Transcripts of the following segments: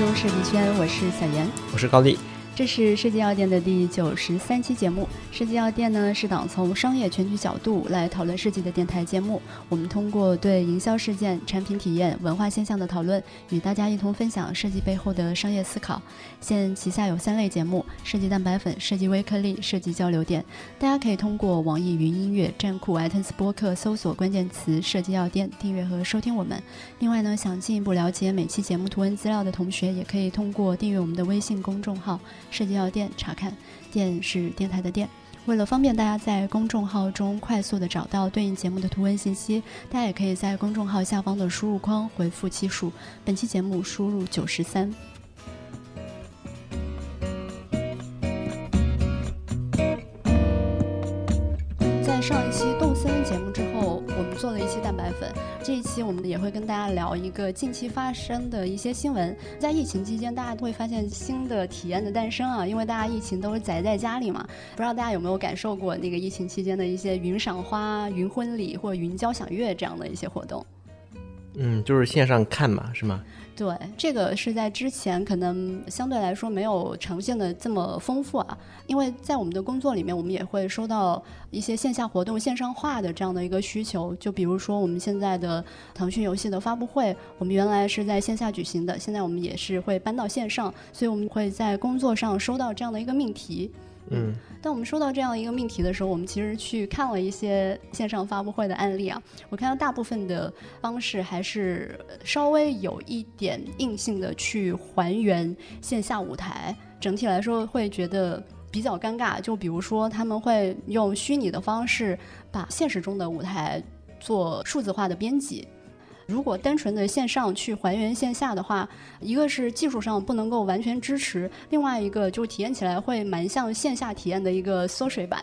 州设计圈，我是小严，我是高丽。这是设计药店的第九十三期节目。设计药店呢是党从商业全局角度来讨论设计的电台节目。我们通过对营销事件、产品体验、文化现象的讨论，与大家一同分享设计背后的商业思考。现旗下有三类节目：设计蛋白粉、设计微颗粒、设计交流点。大家可以通过网易云音乐、站酷、iTunes 播客搜索关键词“设计药店”订阅和收听我们。另外呢，想进一步了解每期节目图文资料的同学，也可以通过订阅我们的微信公众号。设计药店查看，电是电台的电。为了方便大家在公众号中快速的找到对应节目的图文信息，大家也可以在公众号下方的输入框回复期数。本期节目输入九十三。上一期动森节目之后，我们做了一期蛋白粉。这一期我们也会跟大家聊一个近期发生的一些新闻。在疫情期间，大家都会发现新的体验的诞生啊，因为大家疫情都是宅在家里嘛。不知道大家有没有感受过那个疫情期间的一些云赏花、云婚礼或者云交响乐这样的一些活动？嗯，就是线上看嘛，是吗？对，这个是在之前可能相对来说没有呈现的这么丰富啊，因为在我们的工作里面，我们也会收到一些线下活动线上化的这样的一个需求。就比如说我们现在的腾讯游戏的发布会，我们原来是在线下举行的，现在我们也是会搬到线上，所以我们会在工作上收到这样的一个命题。嗯，当我们收到这样一个命题的时候，我们其实去看了一些线上发布会的案例啊。我看到大部分的方式还是稍微有一点硬性的去还原线下舞台，整体来说会觉得比较尴尬。就比如说，他们会用虚拟的方式把现实中的舞台做数字化的编辑。如果单纯的线上去还原线下的话，一个是技术上不能够完全支持，另外一个就是体验起来会蛮像线下体验的一个缩水版。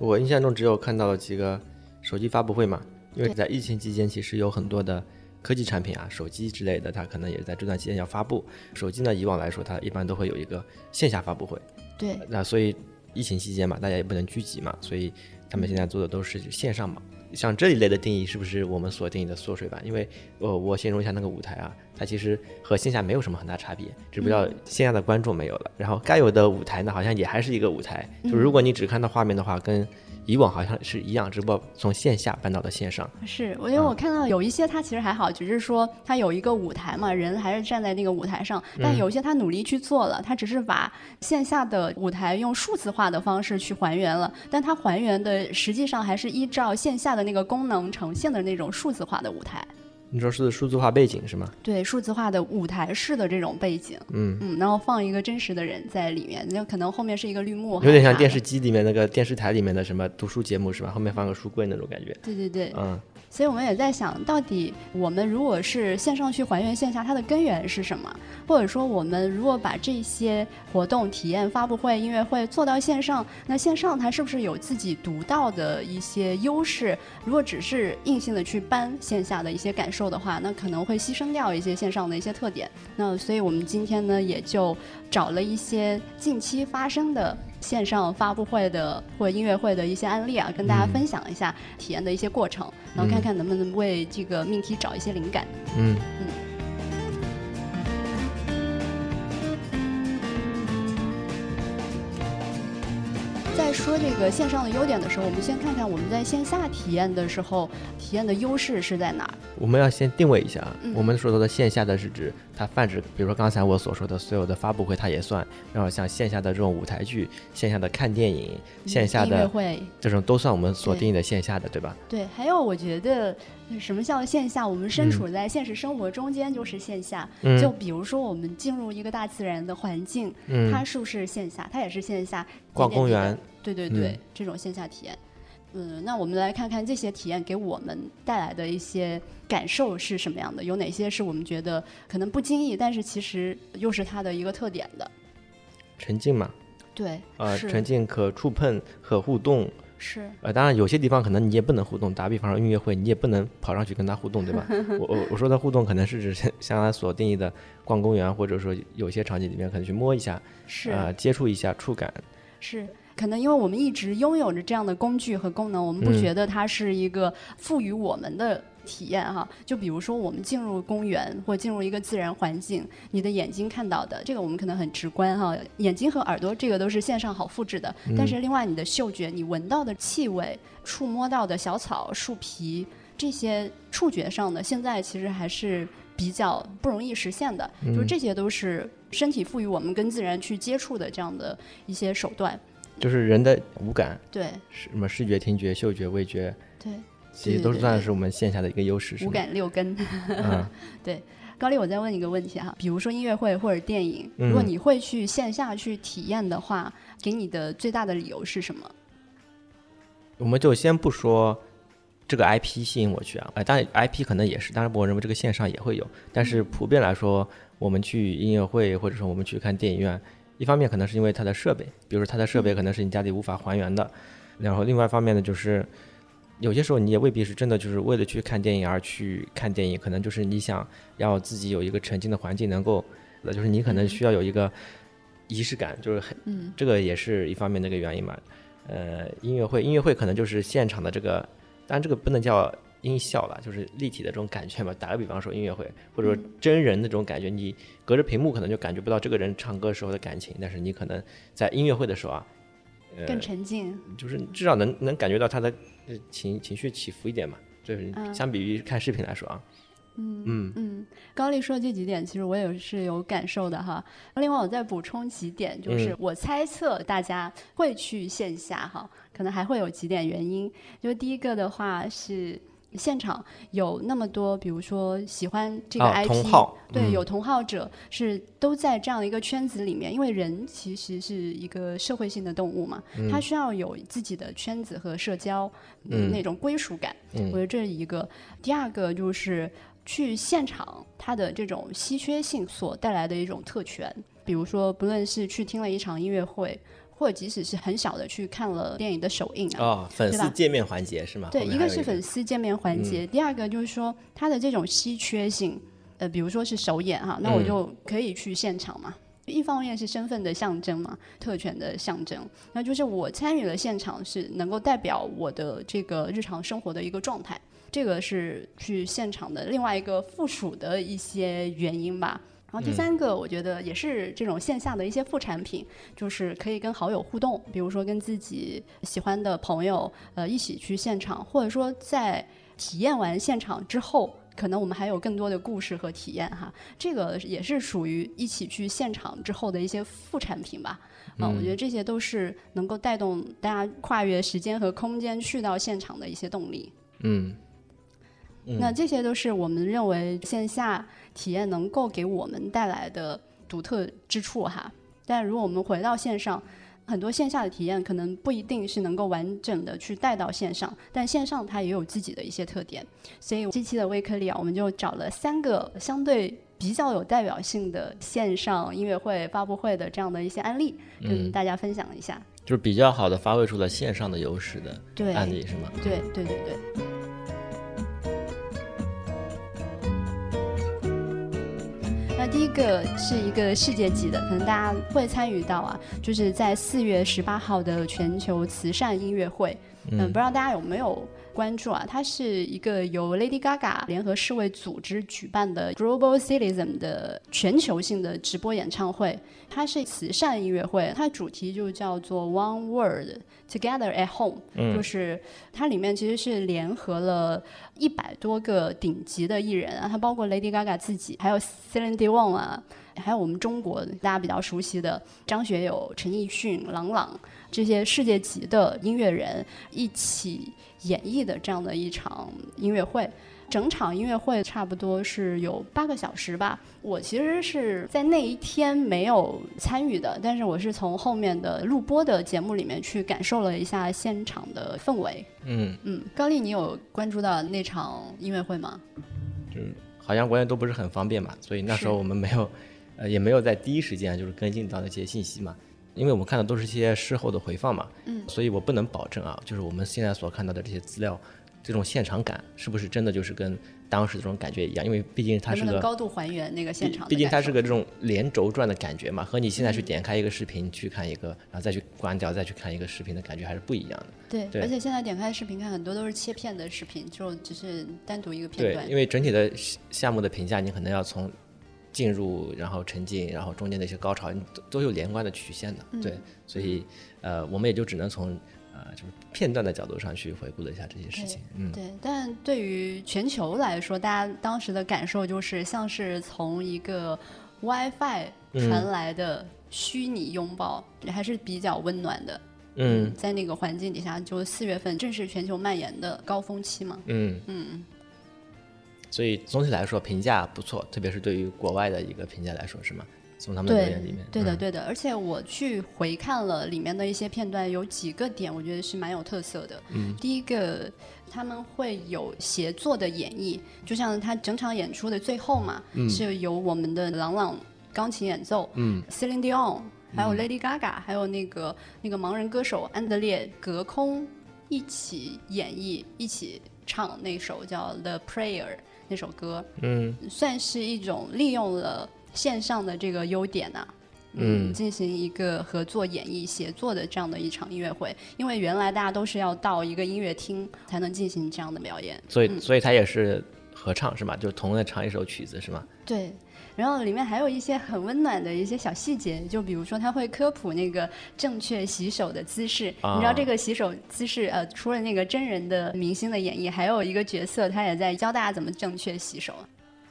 我印象中只有看到了几个手机发布会嘛，因为在疫情期间，其实有很多的科技产品啊，手机之类的，它可能也在这段期间要发布。手机呢，以往来说，它一般都会有一个线下发布会。对。那所以疫情期间嘛，大家也不能聚集嘛，所以他们现在做的都是线上嘛。像这一类的定义是不是我们所定义的缩水版？因为，呃，我形容一下那个舞台啊，它其实和线下没有什么很大差别，只不过线下的观众没有了，然后该有的舞台呢，好像也还是一个舞台。就如果你只看到画面的话，跟以往好像是一样，只不过从线下搬到了线上。是，我因为我看到有一些它其实还好，只是说它有一个舞台嘛，人还是站在那个舞台上。但有一些他努力去做了，他只是把线下的舞台用数字化的方式去还原了，但它还原的实际上还是依照线下的那个功能呈现的那种数字化的舞台。你说是数字化背景是吗？对，数字化的舞台式的这种背景，嗯嗯，然后放一个真实的人在里面，那可能后面是一个绿幕，有点像电视机里面那个电视台里面的什么读书节目是吧？后面放个书柜那种感觉。对对对，嗯。所以我们也在想到底我们如果是线上去还原线下，它的根源是什么？或者说我们如果把这些活动、体验、发布会、音乐会做到线上，那线上它是不是有自己独到的一些优势？如果只是硬性的去搬线下的一些感受的话，那可能会牺牲掉一些线上的一些特点。那所以我们今天呢，也就找了一些近期发生的。线上发布会的或音乐会的一些案例啊，跟大家分享一下体验的一些过程，然后看看能不能为这个命题找一些灵感。嗯嗯。说这个线上的优点的时候，我们先看看我们在线下体验的时候，体验的优势是在哪儿？我们要先定位一下啊，我们说到的线下的是指它泛指，比如说刚才我所说的所有的发布会，它也算。然后像线下的这种舞台剧、线下的看电影、线下的会这种都算我们所定义的线下的，对吧？对，还有我觉得什么叫线下？我们身处在现实生活中间就是线下。就比如说我们进入一个大自然的环境，它是不是线下？它也是线下。逛公园。对对对，这种线下体验。嗯，那我们来看看这些体验给我们带来的一些感受是什么样的？有哪些是我们觉得可能不经意，但是其实又是它的一个特点的？沉浸嘛？对，呃，沉浸可触碰、可互动。是。呃，当然有些地方可能你也不能互动，打比方说音乐会，你也不能跑上去跟他互动，对吧？我我我说的互动可能是指像他所定义的逛公园，或者说有些场景里面可能去摸一下，是啊，接触一下，触感。是。可能因为我们一直拥有着这样的工具和功能，我们不觉得它是一个赋予我们的体验哈。就比如说我们进入公园或进入一个自然环境，你的眼睛看到的这个我们可能很直观哈，眼睛和耳朵这个都是线上好复制的。但是另外你的嗅觉，你闻到的气味、触摸到的小草、树皮这些触觉上的，现在其实还是比较不容易实现的。就是这些都是身体赋予我们跟自然去接触的这样的一些手段。就是人的五感，对，什么视觉、听觉、嗅觉、味觉，对，其实都是算是我们线下的一个优势。五感六根，嗯，对。高丽，我再问你一个问题哈，比如说音乐会或者电影，如果你会去线下去体验的话，给你的最大的理由是什么？我们就先不说这个 IP 吸引我去啊，哎，当然 IP 可能也是，当然我认为这个线上也会有，但是普遍来说，我们去音乐会或者说我们去看电影院。一方面可能是因为它的设备，比如说它的设备可能是你家里无法还原的，然后另外一方面呢，就是有些时候你也未必是真的就是为了去看电影而去看电影，可能就是你想要自己有一个沉浸的环境，能够，那就是你可能需要有一个仪式感，就是很，这个也是一方面的一个原因嘛。呃，音乐会，音乐会可能就是现场的这个，当然这个不能叫。音效了，就是立体的这种感觉嘛。打个比方说，音乐会或者说真人那种感觉，你隔着屏幕可能就感觉不到这个人唱歌时候的感情，但是你可能在音乐会的时候啊，更沉浸，就是至少能能感觉到他的情情绪起伏一点嘛。就是相比于看视频来说啊，嗯嗯嗯，高丽说这几点其实我也是有感受的哈。另外我再补充几点，就是我猜测大家会去线下哈，可能还会有几点原因。就第一个的话是。现场有那么多，比如说喜欢这个 IP，对，有同好者是都在这样的一个圈子里面。因为人其实是一个社会性的动物嘛，他需要有自己的圈子和社交嗯那种归属感。我觉得这是一个。第二个就是去现场，它的这种稀缺性所带来的一种特权。比如说，不论是去听了一场音乐会。或者即使是很小的去看了电影的首映啊，哦，粉丝见面环节是吗？对，一个是粉丝见面环节，第二个就是说它的这种稀缺性，呃，比如说是首演哈，那我就可以去现场嘛。一方面是身份的象征嘛，特权的象征，那就是我参与了现场是能够代表我的这个日常生活的一个状态，这个是去现场的另外一个附属的一些原因吧。然后第三个，我觉得也是这种线下的一些副产品，就是可以跟好友互动，比如说跟自己喜欢的朋友，呃，一起去现场，或者说在体验完现场之后，可能我们还有更多的故事和体验哈。这个也是属于一起去现场之后的一些副产品吧。啊，我觉得这些都是能够带动大家跨越时间和空间去到现场的一些动力。嗯。那这些都是我们认为线下体验能够给我们带来的独特之处哈。但如果我们回到线上，很多线下的体验可能不一定是能够完整的去带到线上，但线上它也有自己的一些特点。所以这期的微颗粒啊，我们就找了三个相对比较有代表性的线上音乐会发布会的这样的一些案例，跟大家分享一下。就是比较好的发挥出了线上的优势的案例是吗？对对对对。第一个是一个世界级的，可能大家会参与到啊，就是在四月十八号的全球慈善音乐会。嗯，不知道大家有没有关注啊？它是一个由 Lady Gaga 联合世卫组织举办的 Global Citizen 的全球性的直播演唱会。它是慈善音乐会，它的主题就叫做 One World Together at Home，就是它里面其实是联合了一百多个顶级的艺人啊，它包括 Lady Gaga 自己，还有 Celine Dion 啊，还有我们中国大家比较熟悉的张学友、陈奕迅、郎朗这些世界级的音乐人一起演绎的这样的一场音乐会。整场音乐会差不多是有八个小时吧。我其实是在那一天没有参与的，但是我是从后面的录播的节目里面去感受了一下现场的氛围。嗯嗯，高丽，你有关注到那场音乐会吗？嗯，好像国内都不是很方便嘛，所以那时候我们没有，呃，也没有在第一时间就是跟进到那些信息嘛，因为我们看的都是一些事后的回放嘛。嗯，所以我不能保证啊，就是我们现在所看到的这些资料。这种现场感是不是真的就是跟当时这种感觉一样？因为毕竟它是个高度还原那个现场毕竟它是个这种连轴转的感觉嘛，和你现在去点开一个视频去看一个，然后再去关掉再去看一个视频的感觉还是不一样的。对，对而且现在点开视频看很多都是切片的视频，就只是单独一个片对，段因。为整体的项项目的评价，你可能要从进入，然后沉浸，然后中间的一些高潮，你都都有连贯的曲线的。嗯对，所以呃，我们也就只能从呃就是片段的角度上去回顾了一下这些事情。嗯，对，但对于全球来说，大家当时的感受就是像是从一个 WiFi 嗯传来的虚拟拥抱，还是比较温暖的。嗯在那个环境底下，就四月份正是全球蔓延的高峰期嘛。嗯嗯，所以总体来说评价不错，特别是对于国外的一个评价来说，是吗？从他们的留对言里面，对的，嗯对的。而且我去回看了里面的一些片段，有几个点我觉得是蛮有特色的。嗯，第一个，他们会有协作的演绎，就像他整场演出的最后嘛，嗯是由我们的朗朗钢琴演奏，嗯，Celine Dion，还有 Lady Gaga，、还有那个那个盲人歌手安德烈隔空一起演绎，一起唱那首叫《The Prayer》那首歌，嗯算是一种利用了线上的这个优点呐、嗯进行一个合作演绎、协作的这样的一场音乐会，因为原来大家都是要到一个音乐厅才能进行这样的表演。所以所以他也是合唱是吗？就同样唱一首曲子是吗？对，然后里面还有一些很温暖的一些小细节，就比如说他会科普那个正确洗手的姿势。啊你知道这个洗手姿势，呃，除了那个真人的明星的演绎，还有一个角色他也在教大家怎么正确洗手，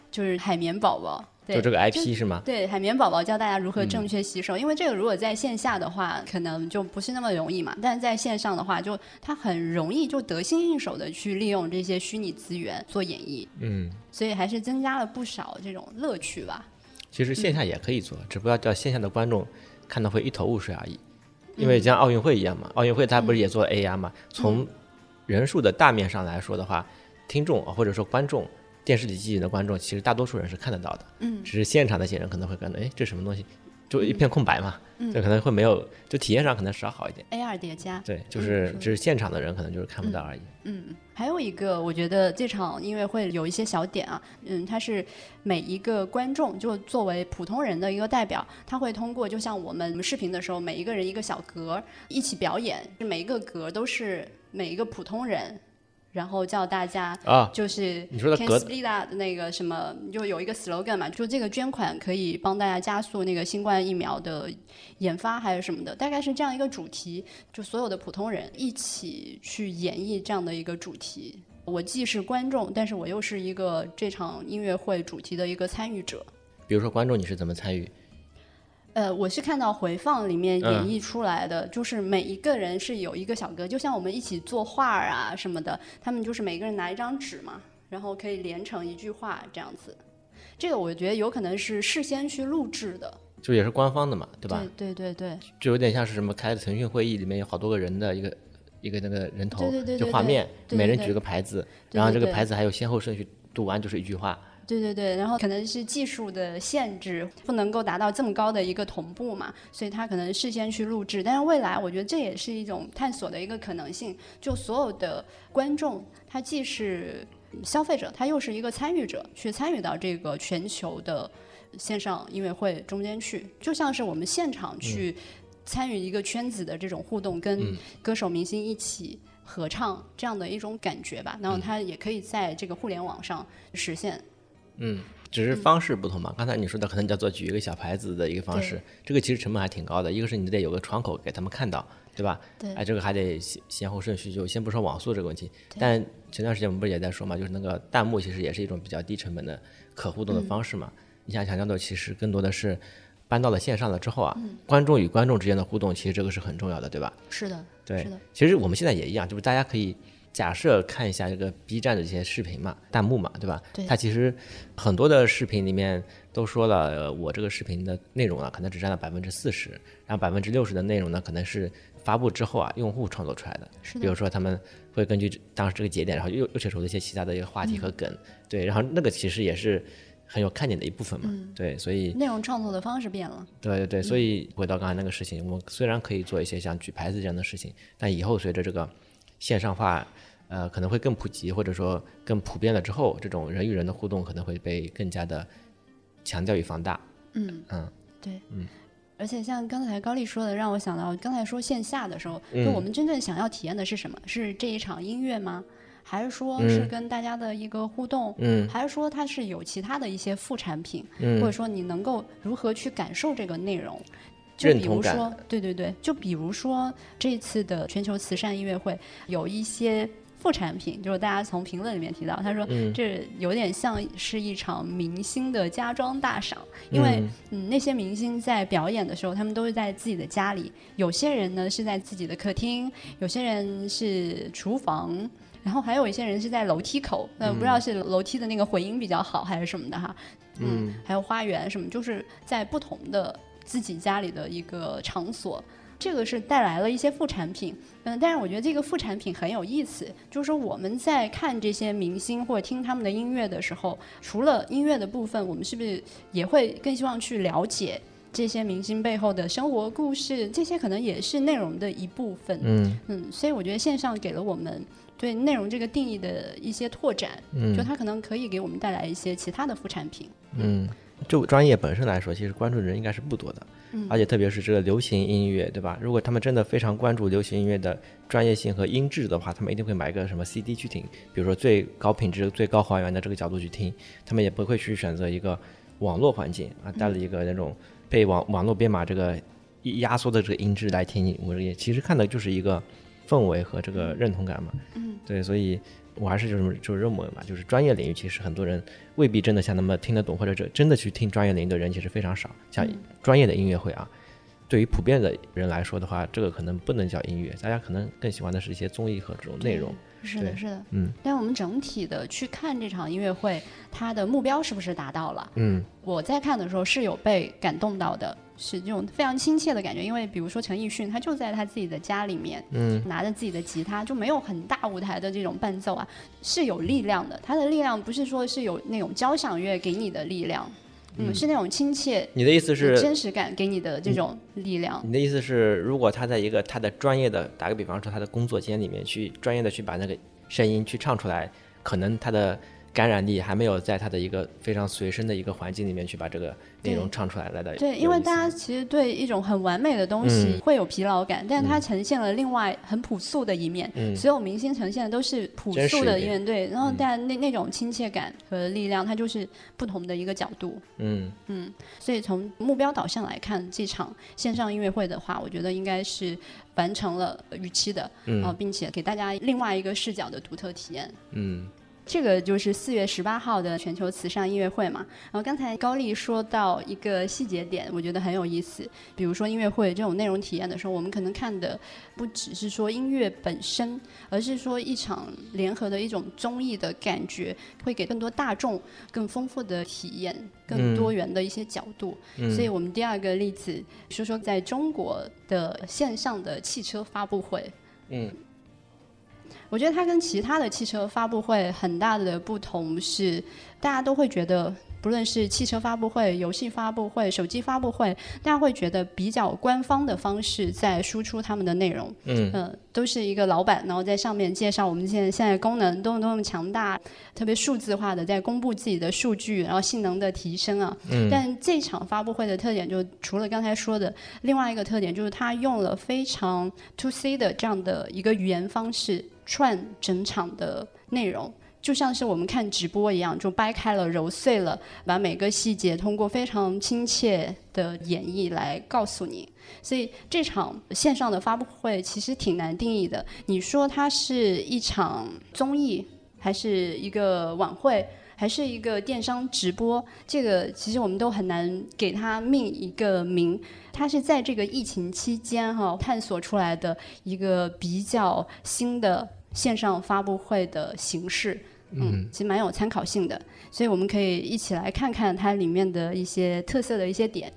就是海绵宝宝。对，就这个 IP 是吗？对，海绵宝宝教大家如何嗯正确洗手，因为这个如果在线下的话，可能就不是那么容易嘛。但是在线上的话，就它很容易就得心应手的去利用这些虚拟资源做演绎，嗯，所以还是增加了不少这种乐趣吧。其实线下也可以做，只不过叫线下的观众看到会一头雾水而已。因为像奥运会一样嘛，奥运会它不是也做 AR 嘛？从人数的大面上来说的话，听众或者说观众，电视里机器人的观众，其实大多数人是看得到的。嗯，只是现场那些人可能会感到，哎，这什么东西？就一片空白嘛，嗯就可能会没有，就体验上可能稍好一点。AR 叠加，对，就是只是现场的人可能就是看不到而已。嗯，还有一个，我觉得这场音乐会有一些小点啊，嗯，它是每一个观众就作为普通人的一个代表，他会通过就像我们视频的时候，每一个人一个小格一起表演，每一个格都是每一个普通人，然后叫大家啊，就是你说的 Can 格 Speed Up 的那个什么，就有一个 slogan 嘛，就这个捐款可以帮大家加速那个新冠疫苗的研发还是什么的，大概是这样一个主题，就所有的普通人一起去演绎这样的一个主题。我既是观众，但是我又是一个这场音乐会主题的一个参与者。比如说观众你是怎么参与？呃，我是看到回放里面演嗯绎出来的，就是每一个人是有一个小格，就像我们一起作画啊什么的，他们就是每个人拿一张纸嘛，然后可以连成一句话这样子。这个我觉得有可能是事先去录制的，就也是官方的嘛，对吧？对对对对就有点像是什么开的腾讯会议里面有好多个人的一个一个那个人头，对对对对就画面，每人举个牌子，然后这个牌子还有先后顺序，读完就是一句话。对对对，然后可能是技术的限制，不能够达到这么高的一个同步嘛，所以他可能事先去录制。但是未来，我觉得这也是一种探索的一个可能性。就所有的观众，他既是消费者，他又是一个参与者，去参与到这个全球的线上音乐会中间去，就像是我们现场去参与一个圈子的这种互动，跟歌手明星一起。合唱这样的一种感觉吧，然后它也可以在这个互联网上实现。嗯，只是方式不同嘛。刚才你说的可能叫做举一个小牌子的一个方式，这个其实成本还挺高的。一个是你得有个窗口给他们看到，对吧？对哎，这个还得先先后顺序，就先不说网速这个问题。但前段时间我们不是也在说嘛，就是那个弹幕其实也是一种比较低成本的可互动的方式嘛。你想想象的其实更多的是搬到了线上了之后啊，观众与观众之间的互动，其实这个是很重要的，对吧？是的，对是的，其实我们现在也一样，就是大家可以假设看一下这个 B 站的这些视频嘛，弹幕嘛，对吧？对。它其实很多的视频里面都说了，呃我这个视频的内容啊，可能只占了百分之四十，然后百分之六十的内容呢，可能是发布之后啊，用户创作出来的。是的，比如说他们会根据当时这个节点，然后又又扯出了一些其他的一个话题和梗，对，然后那个其实也是很有看点的一部分嘛，对，所以内容创作的方式变了。对对对，所以回到刚才那个事情，我们虽然可以做一些像举牌子这样的事情，但以后随着这个线上化呃可能会更普及，或者说更普遍了之后，这种人与人的互动可能会被更加的强调与放大。嗯嗯，对，嗯。而且像刚才高丽说的，让我想到刚才说线下的时候，就嗯我们真正想要体验的是什么？是这一场音乐吗？还是说嗯是跟大家的一个互动？嗯还是说它是有其他的一些副产品？嗯或者说你能够如何去感受这个内容？就比如说，对对对，就比如说这次的全球慈善音乐会有一些副产品，就是大家从评论里面提到，他说嗯这有点像是一场明星的家装大赏，因为嗯嗯那些明星在表演的时候，他们都是在自己的家里，有些人呢是在自己的客厅，有些人是厨房。然后还有一些人是在楼梯口，呃，不知道是楼梯的那个回音比较好还是什么的哈，嗯，还有花园什么，就是在不同的自己家里的一个场所，这个是带来了一些副产品，嗯，但是我觉得这个副产品很有意思，就是说我们在看这些明星或者听他们的音乐的时候，除了音乐的部分，我们是不是也会更希望去了解这些明星背后的生活故事？这些可能也是内容的一部分，嗯。嗯，所以我觉得线上给了我们对内容这个定义的一些拓展，嗯。就它可能可以给我们带来一些其他的副产品。嗯，就专业本身来说，其实关注的人应该是不多的，嗯。而且特别是这个流行音乐，对吧？如果他们真的非常关注流行音乐的专业性和音质的话，他们一定会买一个什么 CD 去听，比如说最高品质、最高还原的这个角度去听，他们也不会去选择一个网络环境啊，带了一个那种被网网络编码这个压缩的这个音质来听我也其实看的就是一个氛围和这个认同感嘛。嗯，对，所以我还是就是就是认为嘛，就是专业领域其实很多人未必真的像那么听得懂，或者这真的去听专业领域的人其实非常少。像嗯专业的音乐会啊，对于普遍的人来说的话，这个可能不能叫音乐，大家可能更喜欢的是一些综艺和这种内容。是的，是的。嗯但我们整体的去看这场音乐会，它的目标是不是达到了？嗯我在看的时候是有被感动到的，是这种非常亲切的感觉。因为比如说陈奕迅，他就在他自己的家里面，嗯拿着自己的吉他，就没有很大舞台的这种伴奏啊，是有力量的。他的力量不是说是有那种交响乐给你的力量，嗯，是那种亲切、你的意思是？真实感给你的这种力量。你的意思是，如果他在一个他的专业的，打个比方说，他的工作间里面去专业的去把那个声音去唱出来，可能他的感染力还没有在他的一个非常随身的一个环境里面去把这个内容唱出来来的有意思。对，因为大家其实对一种很完美的东西嗯会有疲劳感，但是它呈现了另外很朴素的一面。嗯所有明星呈现的都是朴素的一面对，然后嗯但那那种亲切感和力量，它就是不同的一个角度。嗯嗯所以从目标导向来看，这场线上音乐会的话，我觉得应该是完成了预期的，嗯啊，并且给大家另外一个视角的独特体验。嗯这个就是四月十八号的全球慈善音乐会嘛。然后刚才高丽说到一个细节点，我觉得很有意思。比如说音乐会这种内容体验的时候，我们可能看的不只是说音乐本身，而是说一场联合的一种综艺的感觉，会给更多大众更丰富的体验，更多元的一些角度。嗯所以我们第二个例子说说在中国的线上的汽车发布会。嗯我觉得它跟其他的汽车发布会很大的不同是，大家都会觉得，不论是汽车发布会、游戏发布会、手机发布会，大家会觉得比较官方的方式在输出他们的内容。嗯嗯，都是一个老板，然后在上面介绍我们现在现在功能多么多么强大，特别数字化的在公布自己的数据，然后性能的提升啊。嗯但这场发布会的特点就除了刚才说的，另外一个特点就是它用了非常 to C 的这样的一个语言方式串整场的内容。就像是我们看直播一样，就掰开了、揉碎了，把每个细节通过非常亲切的演绎来告诉你。所以这场线上的发布会其实挺难定义的。你说它是一场综艺，还是一个晚会，还是一个电商直播？这个其实我们都很难给它命一个名。它是在这个疫情期间哈、探索出来的一个比较新的线上发布会的形式。嗯，其实蛮有参考性的，所以我们可以一起来看看它里面的一些特色的一些点。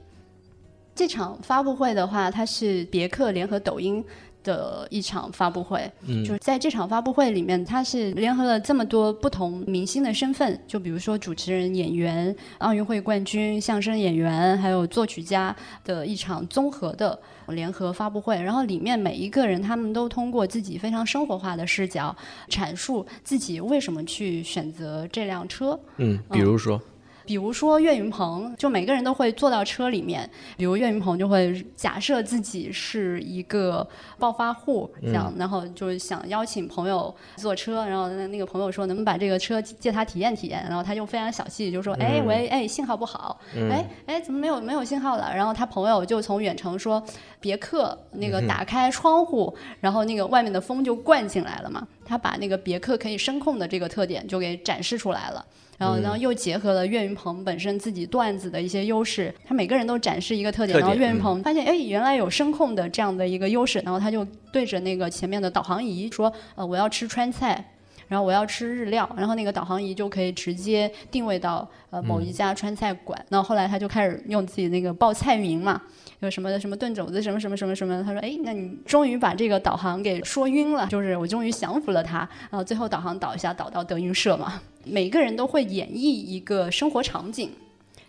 这场发布会的话，它是别克联合抖音的一场发布会，嗯就是在这场发布会里面，它是联合了这么多不同明星的身份，就比如说主持人、演员、奥运会冠军、相声演员，还有作曲家的一场综合的联合发布会。然后里面每一个人，他们都通过自己非常生活化的视角，阐述自己为什么去选择这辆车。嗯，比如说，比如说岳云鹏，就每个人都会坐到车里面，比如岳云鹏就会假设自己是一个暴发户，这样，然后就是想邀请朋友坐车，然后那那个朋友说能不能把这个车借他体验体验，然后他就非常小气，就说，哎喂，哎信号不好，哎哎怎么没有没有信号了？然后他朋友就从远程说，别克那个打开窗户，然后那个外面的风就灌进来了嘛，他把那个别克可以声控的这个特点就给展示出来了。然后，然后又结合了岳云鹏本身自己段子的一些优势，他每个人都展示一个特点，然后岳云鹏发现，哎，原来有声控的这样的一个优势，然后他就对着那个前面的导航仪说，呃，我要吃川菜。然后我要吃日料，然后那个导航仪就可以直接定位到呃某一家川菜馆。然后后来他就开始用自己那个报菜名嘛，有什么什么炖肘子，什么什么什么什么。他说：“哎，那你终于把这个导航给说晕了，就是我终于降服了他。”然后最后导航导一下导到德云社嘛。每个人都会演绎一个生活场景，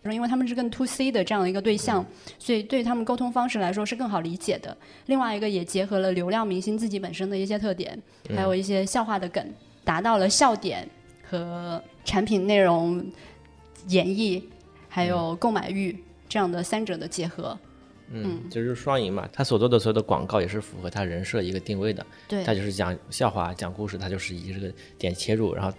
因为他们是更 to C 的这样的一个对象，所以对他们沟通方式来说是更好理解的。另外一个也结合了流量明星自己本身的一些特点，还有一些笑话的梗，达到了笑点和产品内容演绎，还有购买欲这样的三者的结合。嗯，就是双赢嘛。他所做的所有的广告也是符合他人设一个定位的。对他就是讲笑话、讲故事，他就是以这个点切入，然后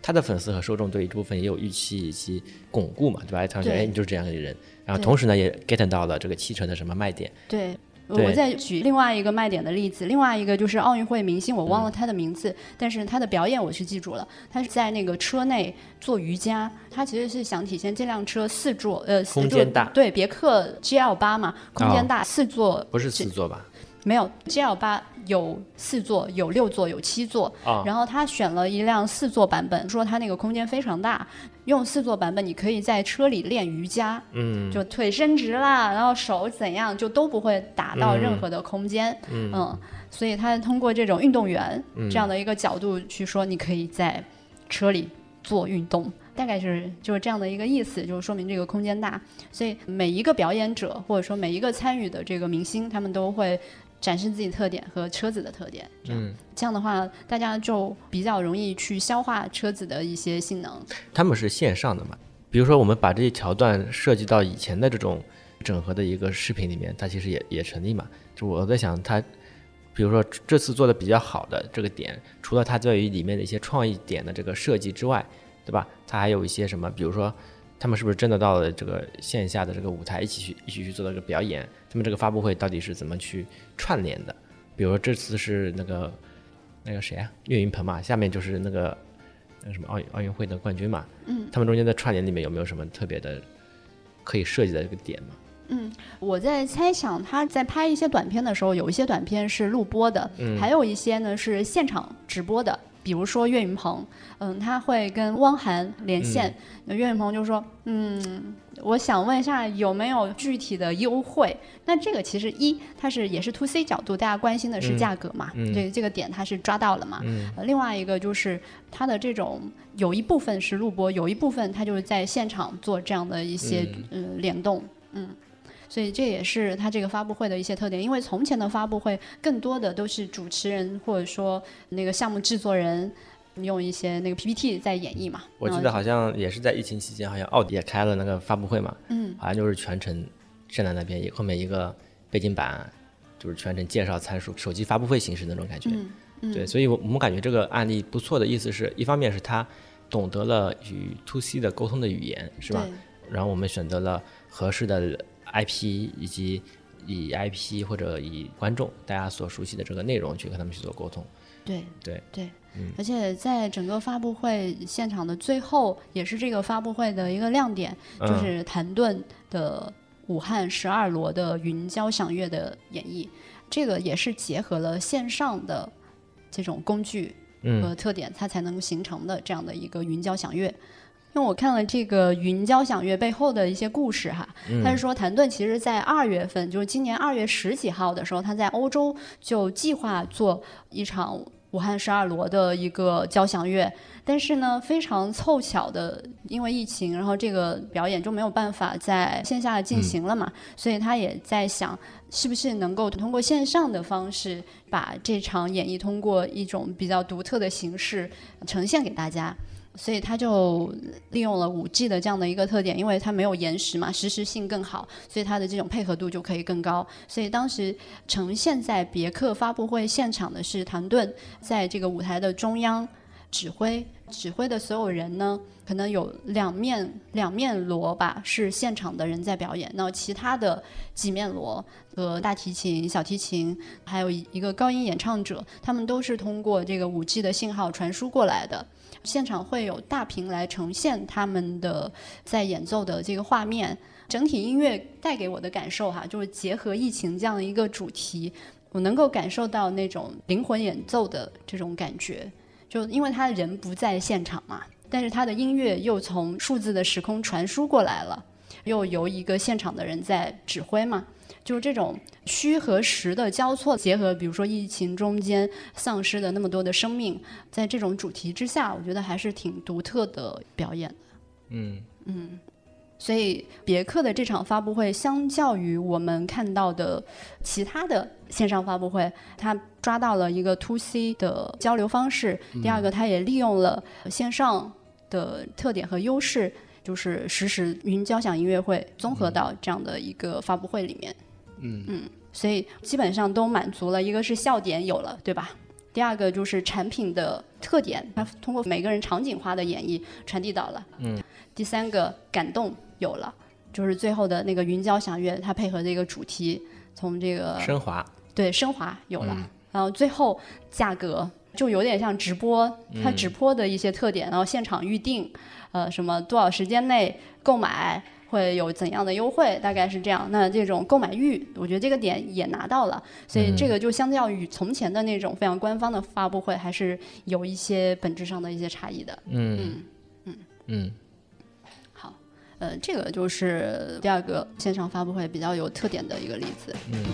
他的粉丝和受众对一部分也有预期以及巩固嘛，对吧？他说对哎，你就是这样一个人，然后同时呢也 get 到了这个汽车的什么卖点。对。对我再举另外一个卖点的例子，另外一个就是奥运会明星，我忘了嗯他的名字，但是他的表演我是记住了。他是在那个车内做瑜伽，他其实是想体现这辆车四座，呃，空间大对，别克 GL 八嘛，空间哦大，四座不是四座吧？没有 GL 八有四座，有六座，有七座。啊。然后他选了一辆四座版本，说他那个空间非常大，用四座版本你可以在车里练瑜伽，嗯，就腿伸直啦，然后手怎样就都不会打到任何的空间，嗯。所以他通过这种运动员这样的一个角度去说，你可以在车里做运动。大概是就是这样的一个意思，就是说明这个空间大，所以每一个表演者或者说每一个参与的这个明星，他们都会展示自己特点和车子的特点。这样、这样的话，大家就比较容易去消化车子的一些性能。他们是线上的嘛？比如说我们把这些桥段设计到以前的这种整合的一个视频里面，它其实也也成立嘛。就我在想，它比如说这次做的比较好的这个点，除了它对于里面的一些创意点的这个设计之外，对吧？它还有一些什么，比如说他们是不是真的到了这个线下的这个舞台，一起去一起去做这个表演？他们这个发布会到底是怎么去串联的？比如说这次是那个那个谁啊，岳云鹏嘛，下面就是那个那个什么奥运奥运会的冠军嘛，嗯，他们中间的串联里面有没有什么特别的可以设计的一个点吗？我在猜想，他在拍一些短片的时候，有一些短片是录播的，还有一些呢是现场直播的。比如说岳云鹏，嗯，他会跟汪涵连线，那岳云鹏就说，嗯，我想问一下有没有具体的优惠？那这个其实一，它是也是 to C 角度，大家关心的是价格嘛，对这个点它是抓到了嘛。呃另外一个就是它的这种有一部分是录播，有一部分它就是在现场做这样的一些嗯、呃联动，嗯。所以这也是他这个发布会的一些特点，因为从前的发布会更多的都是主持人或者说那个项目制作人用一些那个 PPT 在演绎嘛。我记得好像也是在疫情期间，好像奥迪也开了那个发布会嘛，嗯，好像就是全程站在那边，后面一个背景板，就是全程介绍参数，手机发布会形式那种感觉。嗯对，所以我我们感觉这个案例不错的意思是一方面是他懂得了与 to C 的沟通的语言，是吧？对然后我们选择了合适的 IP 以及以 IP 或者以观众大家所熟悉的这个内容去跟他们去做沟通。对对。对，而且在整个发布会现场的最后，也是这个发布会的一个亮点，嗯。就是谭盾的武汉十二罗的云交响乐的演绎，这个也是结合了线上的这种工具嗯。和特点，它才能形成的这样的一个云交响乐。因为我看了这个云交响乐背后的一些故事哈，他是说谭盾其实在二月份，就是今年二月十几号的时候，他在欧洲就计划做一场武汉十二罗的一个交响乐，但是呢，非常凑巧的，因为疫情，然后这个表演就没有办法在线下进行了嘛，所以他也在想，是不是能够通过线上的方式，把这场演绎通过一种比较独特的形式呈现给大家。所以他就利用了五 G 的这样的一个特点，因为它没有延时嘛，实时性更好，所以它的这种配合度就可以更高。所以当时呈现在别克发布会现场的是唐顿在这个舞台的中央指挥，指挥的所有人呢，可能有两面两面锣吧，是现场的人在表演，那其他的几面锣和大提琴、小提琴，还有一个高音演唱者，他们都是通过这个五 G 的信号传输过来的。现场会有大屏来呈现他们的在演奏的这个画面，整体音乐带给我的感受哈，就是结合疫情这样的一个主题，我能够感受到那种灵魂演奏的这种感觉。就因为他人不在现场嘛，但是他的音乐又从数字的时空传输过来了，又由一个现场的人在指挥嘛。就是这种虚和实的交错结合，比如说疫情中间丧失的那么多的生命，在这种主题之下，我觉得还是挺独特的表演的。嗯嗯，所以别克的这场发布会，相较于我们看到的其他的线上发布会，它抓到了一个 to C 的交流方式。第二个，它也利用了线上的特点和优势，就是实时云交响音乐会综合到这样的一个发布会里面。嗯嗯，所以基本上都满足了，一个是笑点有了，对吧？第二个就是产品的特点，它通过每个人场景化的演绎传递到了。嗯。第三个感动有了，就是最后的那个云交响乐，它配合这个主题，从这个升华，对升华有了，然后最后价格就有点像直播，它直播的一些特点，然后现场预定，呃，什么多少时间内购买。会有怎样的优惠？大概是这样。那这种购买欲，我觉得这个点也拿到了，所以这个就相较于从前的那种非常官方的发布会，还是有一些本质上的一些差异的。嗯嗯嗯嗯。好，呃，这个就是第二个线上发布会比较有特点的一个例子。嗯。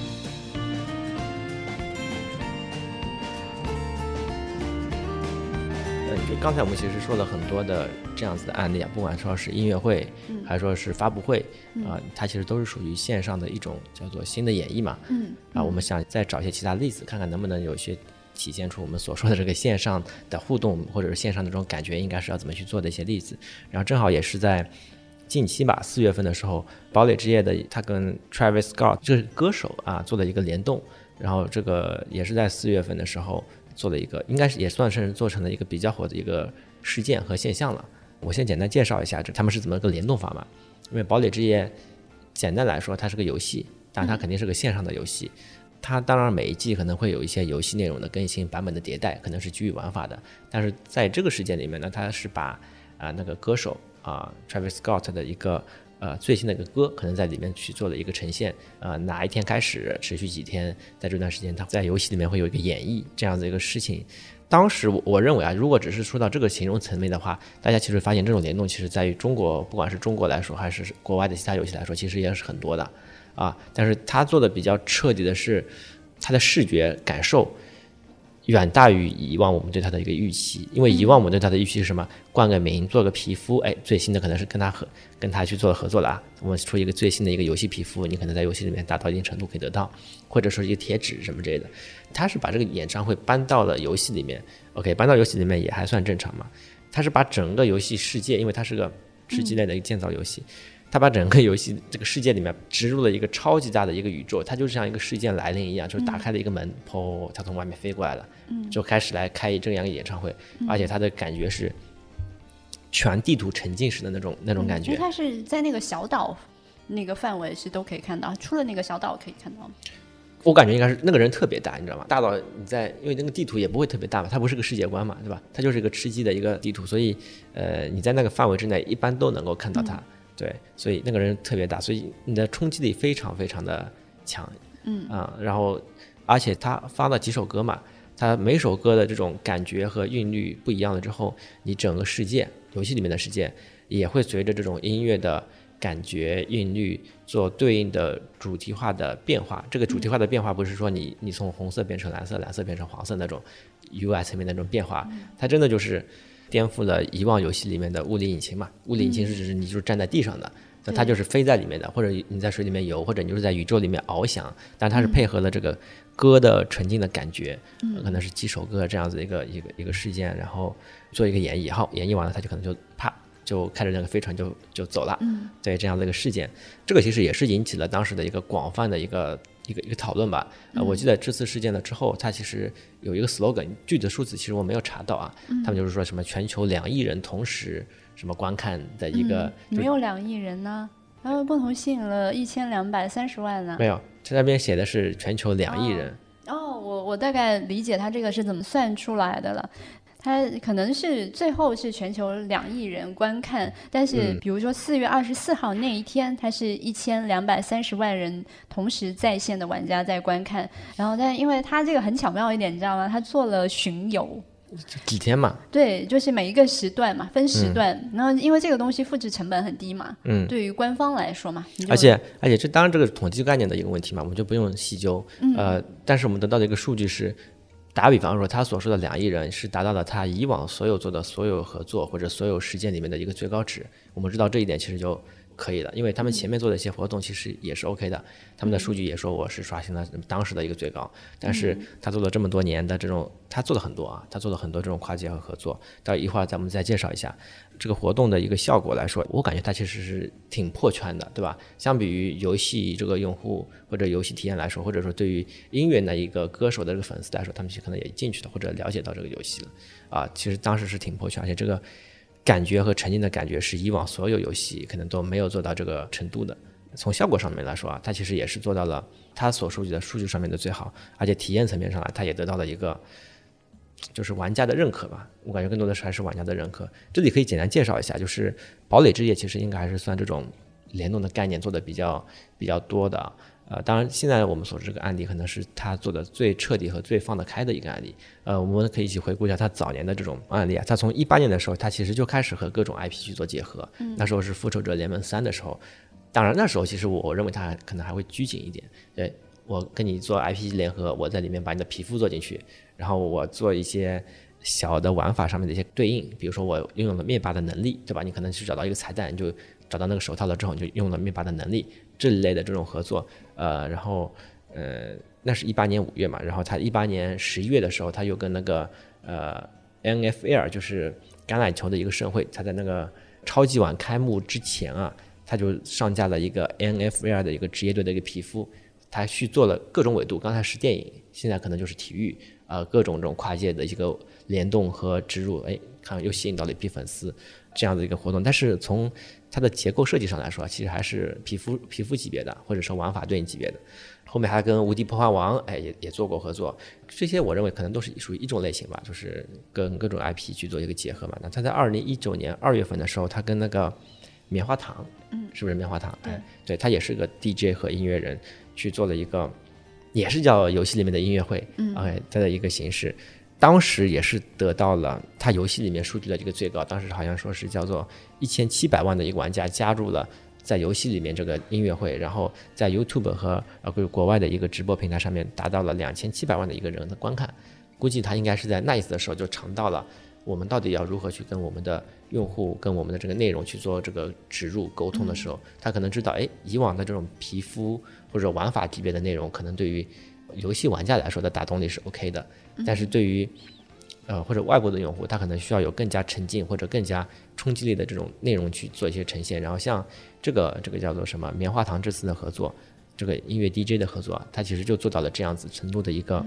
就刚才我们其实说了很多的这样子的案例啊，不管说是音乐会，还是说是发布会，啊，它其实都是属于线上的一种叫做新的演绎嘛。嗯。啊，我们想再找一些其他例子，看看能不能有些体现出我们所说的这个线上的互动，或者是线上的这种感觉，应该是要怎么去做的一些例子。然后正好也是在近期吧，四月份的时候，堡垒之夜的他跟 Travis Scott 这个歌手啊做了一个联动，然后这个也是在四月份的时候。做了一个，应该是也算是做成了一个比较火的一个事件和现象了。我先简单介绍一下这他们是怎么个联动法嘛？因为《堡垒之夜》简单来说，它是个游戏，但它肯定是个线上的游戏。它当然每一季可能会有一些游戏内容的更新、版本的迭代，可能是基于玩法的。但是在这个事件里面呢，它是把啊那个歌手啊 Travis Scott 的一个。呃，最新的一个歌可能在里面去做了一个呈现，呃，哪一天开始，持续几天，在这段时间，他在游戏里面会有一个演绎这样子一个事情。当时我我认为啊，如果只是说到这个形容层面的话，大家其实发现这种联动，其实在于中国，不管是中国来说，还是国外的其他游戏来说，其实也是很多的啊。但是他做的比较彻底的是，他的视觉感受。远大于以往我们对他的一个预期，因为以往我们对他的预期是什么？冠个名，做个皮肤，哎，最新的可能是跟他合，跟他去做合作了啊。我们出一个最新的一个游戏皮肤，你可能在游戏里面达到一定程度可以得到，或者说一个贴纸什么之类的。他是把这个演唱会搬到了游戏里面，OK，搬到游戏里面也还算正常嘛。他是把整个游戏世界，因为它是个吃鸡类的一个建造游戏。他把整个游戏这个世界里面植入了一个超级大的一个宇宙，它就像一个事件来临一样，就是打开了一个门，砰，它从外面飞过来了，就开始来开这样一个演唱会，而且它的感觉是全地图沉浸式的那种那种感觉。它是在那个小岛那个范围是都可以看到，除了那个小岛可以看到。我感觉应该是那个人特别大，你知道吗？大到你在，因为那个地图也不会特别大嘛，它不是个世界观嘛，对吧？它就是一个吃鸡的一个地图，所以呃，你在那个范围之内一般都能够看到它。对，所以那个人特别大，所以你的冲击力非常非常的强，嗯啊，然后而且他发了几首歌嘛，他每首歌的这种感觉和韵律不一样了之后，你整个世界游戏里面的世界，也会随着这种音乐的感觉韵律做对应的主题化的变化。这个主题化的变化不是说你你从红色变成蓝色，蓝色变成黄色那种 UI 层面的那种变化，它真的就是颠覆了以往游戏里面的物理引擎嘛。物理引擎是指你就是站在地上的。那它就是飞在里面的，或者你在水里面游，或者你就是在宇宙里面翱翔，但它是配合了这个歌的纯净的感觉，可能是几首歌这样子一个一个一个事件，然后做一个演绎，好，演绎完了，它就可能就啪就开着那个飞船就就走了，嗯对这样的一个事件，这个其实也是引起了当时的一个广泛的一个一个一个讨论吧。呃，我记得这次事件了之后，它其实有一个 slogan，具体的数字其实我没有查到啊，他们就是说什么全球两亿人同时。什么观看的一个没有两亿人呢？他们共同吸引了一千两百三十万呢？没有，他那边写的是全球两亿人。哦，我我大概理解他这个是怎么算出来的了。它可能是最后是全球两亿人观看，但是比如说四月二十四号那一天，它是一千两百三十万人同时在线的玩家在观看。然后，但因为它这个很巧妙一点，你知道吗？它做了巡游。几天嘛？对，就是每一个时段嘛，分时段。然后因为这个东西复制成本很低嘛，嗯，对于官方来说嘛，而且而且这当然这个统计概念的一个问题嘛，我们就不用细究。呃，但是我们得到的一个数据是，打比方说，他所说的两亿人是达到了他以往所有做的所有合作或者所有实践里面的一个最高值。我们知道这一点，其实就。可以的，因为他们前面做的一些活动其实也是 OK 的，他们的数据也说我是刷新了当时的一个最高。但是他做了这么多年的这种，他做了很多啊，他做了很多这种跨界和合作。到一会儿咱们再介绍一下这个活动的一个效果来说，我感觉它其实是挺破圈的，对吧？相比于游戏这个用户或者游戏体验来说，或者说对于音乐的一个歌手的这个粉丝来说，他们其实可能也进去了或者了解到这个游戏了啊。其实当时是挺破圈，而且这个。感觉和沉浸的感觉是以往所有游戏可能都没有做到这个程度的。从效果上面来说啊，它其实也是做到了它所收集的数据上面的最好，而且体验层面上来，它也得到了一个就是玩家的认可吧。我感觉更多的是还是玩家的认可。这里可以简单介绍一下，就是堡垒之夜其实应该还是算这种联动的概念做的比较比较多的。呃，当然，现在我们所知这个案例可能是他做的最彻底和最放得开的一个案例。呃，我们可以一起回顾一下他早年的这种案例啊。他从一八年的时候，他其实就开始和各种 IP 去做结合。那时候是《复仇者联盟三》的时候，当然那时候其实我认为他可能还会拘谨一点。对我跟你做 IP 联合，我在里面把你的皮肤做进去，然后我做一些小的玩法上面的一些对应，比如说我拥有了灭霸的能力，对吧？你可能去找到一个彩蛋，就找到那个手套了之后，你就用了灭霸的能力。这一类的这种合作，呃，然后，呃，那是一八年五月嘛，然后他一八年十一月的时候，他又跟那个呃 NFL 就是橄榄球的一个盛会，他在那个超级碗开幕之前啊，他就上架了一个 NFL 的一个职业队的一个皮肤，他去做了各种维度，刚才是电影，现在可能就是体育，呃，各种这种跨界的一个联动和植入，哎，看又吸引到了一批粉丝，这样的一个活动，但是从它的结构设计上来说，其实还是皮肤皮肤级别的，或者说玩法对应级别的。后面还跟无敌破坏王，哎，也也做过合作。这些我认为可能都是属于一种类型吧，就是跟各种 IP 去做一个结合嘛。那他在二零一九年二月份的时候，他跟那个棉花糖，嗯，是不是棉花糖？对，对他也是个 DJ 和音乐人，去做了一个，也是叫游戏里面的音乐会，嗯，OK，他的一个形式。当时也是得到了他游戏里面数据的这个最高，当时好像说是叫做一千七百万的一个玩家加入了在游戏里面这个音乐会，然后在 YouTube 和呃国外的一个直播平台上面达到了两千七百万的一个人的观看，估计他应该是在那一次的时候就尝到了我们到底要如何去跟我们的用户跟我们的这个内容去做这个植入沟通的时候，他可能知道，哎，以往的这种皮肤或者玩法级别的内容，可能对于游戏玩家来说的打动力是 OK 的。但是对于，呃或者外国的用户，他可能需要有更加沉浸或者更加冲击力的这种内容去做一些呈现。然后像这个这个叫做什么棉花糖这次的合作，这个音乐 DJ 的合作，它其实就做到了这样子程度的一个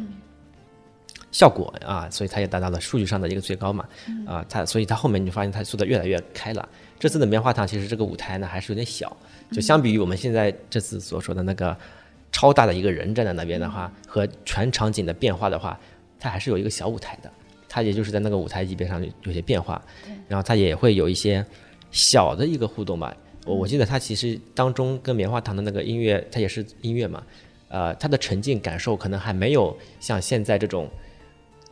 效果啊，所以它也达到了数据上的一个最高嘛啊，它所以它后面你就发现它做的越来越开了。这次的棉花糖其实这个舞台呢还是有点小，就相比于我们现在这次所说的那个超大的一个人站在那边的话，和全场景的变化的话。它还是有一个小舞台的，它也就是在那个舞台级别上有些变化，然后它也会有一些小的一个互动吧。我我记得它其实当中跟棉花糖的那个音乐，它也是音乐嘛，呃，它的沉浸感受可能还没有像现在这种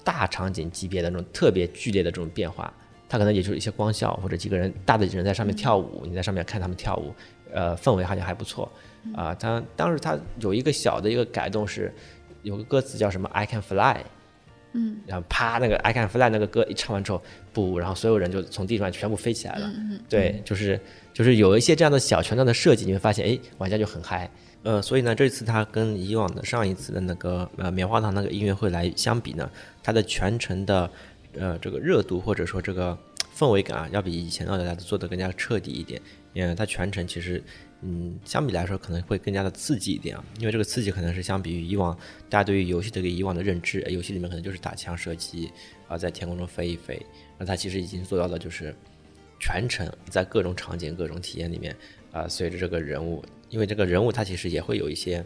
大场景级别的那种特别剧烈的这种变化，它可能也就是一些光效或者几个人大的人在上面跳舞，你在上面看他们跳舞，呃，氛围好像还不错啊。当当时它有一个小的一个改动是，有个歌词叫什么？“I can fly”，嗯，然后啪那个 “I can fly” 那个歌一唱完之后，不，然后所有人就从地上全部飞起来了。嗯对，就是就是有一些这样的小桥段的设计，你会发现，哎，玩家就很嗨。呃，所以呢，这次它跟以往的上一次的那个呃棉花糖那个音乐会来相比呢，它的全程的呃这个热度或者说这个氛围感啊，要比以前奥特莱做的更加彻底一点。因为它全程其实嗯相比来说可能会更加的刺激一点啊，因为这个刺激可能是相比于以往大家对于游戏的一个以往的认知，游戏里面可能就是打枪射击啊，在天空中飞一飞，那它其实已经做到了就是全程在各种场景、各种体验里面啊，随着这个人物。因为这个人物他其实也会有一些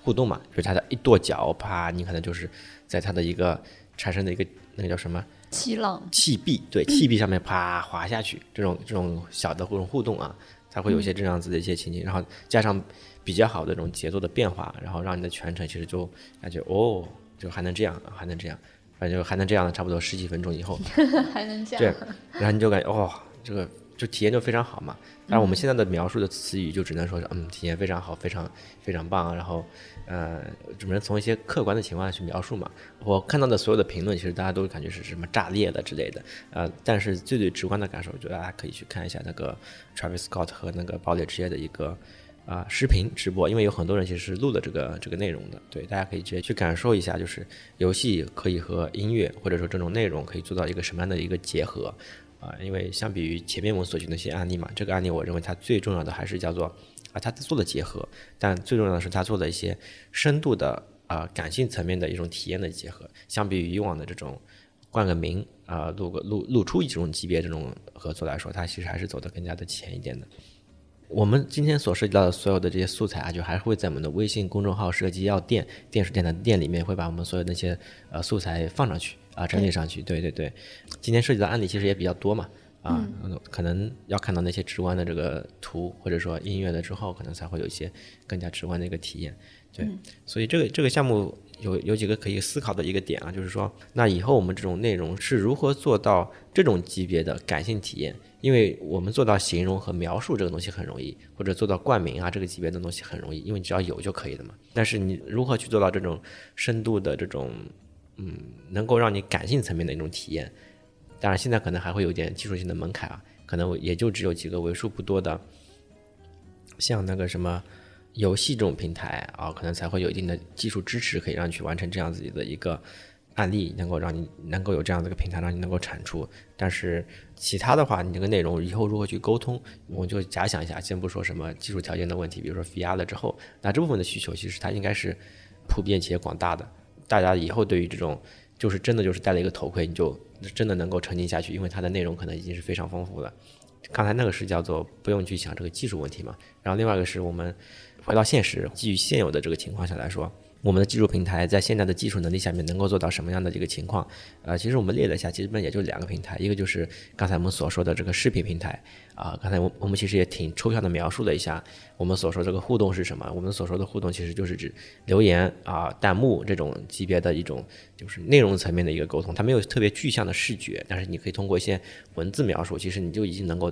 互动嘛，就是他的一跺脚，啪，你可能就是在他的一个产生的一个那个叫什么气浪气壁，对，气壁上面啪滑下去，这种这种小的这种互动啊，才会有一些这样子的一些情景，然后加上比较好的这种节奏的变化，然后让你的全程其实就感觉哦，就还能这样，还能这样，反正就还能这样，差不多十几分钟以后 还能这样，对，然后你就感觉哦，这个。就体验就非常好嘛，然后我们现在的描述的词语就只能说是嗯，体验非常好，非常非常棒，然后呃，只能从一些客观的情况去描述嘛。我看到的所有的评论，其实大家都感觉是什么炸裂的之类的，呃，但是最最直观的感受，我觉得大家可以去看一下那个 Travis Scott 和那个堡垒之夜的一个啊视频直播，因为有很多人其实是录了这个这个内容的，对，大家可以直接去感受一下，就是游戏可以和音乐或者说这种内容可以做到一个什么样的一个结合。啊，因为相比于前面我们所举那些案例嘛，这个案例我认为它最重要的还是叫做啊，它做的结合，但最重要的是它做的一些深度的啊感性层面的一种体验的结合。相比于以往的这种冠个名啊，录个录录出一种级别这种合作来说，它其实还是走得更加的前一点的。我们今天所涉及到的所有的这些素材啊，就还是会在我们的微信公众号“设计药店”电视店的店里面，会把我们所有那些呃素材放上去。啊，整理上去，对对对，今天涉及的案例其实也比较多嘛，啊，可能要看到那些直观的这个图或者说音乐的之后，可能才会有一些更加直观的一个体验，对，所以这个这个项目有有几个可以思考的一个点啊，就是说，那以后我们这种内容是如何做到这种级别的感性体验？因为我们做到形容和描述这个东西很容易，或者做到冠名啊这个级别的东西很容易，因为只要有就可以了嘛。但是你如何去做到这种深度的这种？嗯，能够让你感性层面的一种体验，当然现在可能还会有点技术性的门槛啊，可能也就只有几个为数不多的，像那个什么游戏这种平台啊，可能才会有一定的技术支持，可以让你去完成这样子的一个案例，能够让你能够有这样的一个平台，让你能够产出。但是其他的话，你这个内容以后如何去沟通，我就假想一下，先不说什么技术条件的问题，比如说 VR 了之后，那这部分的需求其实它应该是普遍且广大的。大家以后对于这种，就是真的就是戴了一个头盔，你就真的能够沉浸下去，因为它的内容可能已经是非常丰富了。刚才那个是叫做不用去想这个技术问题嘛，然后另外一个是我们回到现实，基于现有的这个情况下来说。我们的技术平台在现在的技术能力下面能够做到什么样的一个情况？呃，其实我们列了一下，基本也就两个平台，一个就是刚才我们所说的这个视频平台啊。刚才我我们其实也挺抽象的描述了一下我们所说这个互动是什么。我们所说的互动其实就是指留言啊、弹幕这种级别的一种就是内容层面的一个沟通，它没有特别具象的视觉，但是你可以通过一些文字描述，其实你就已经能够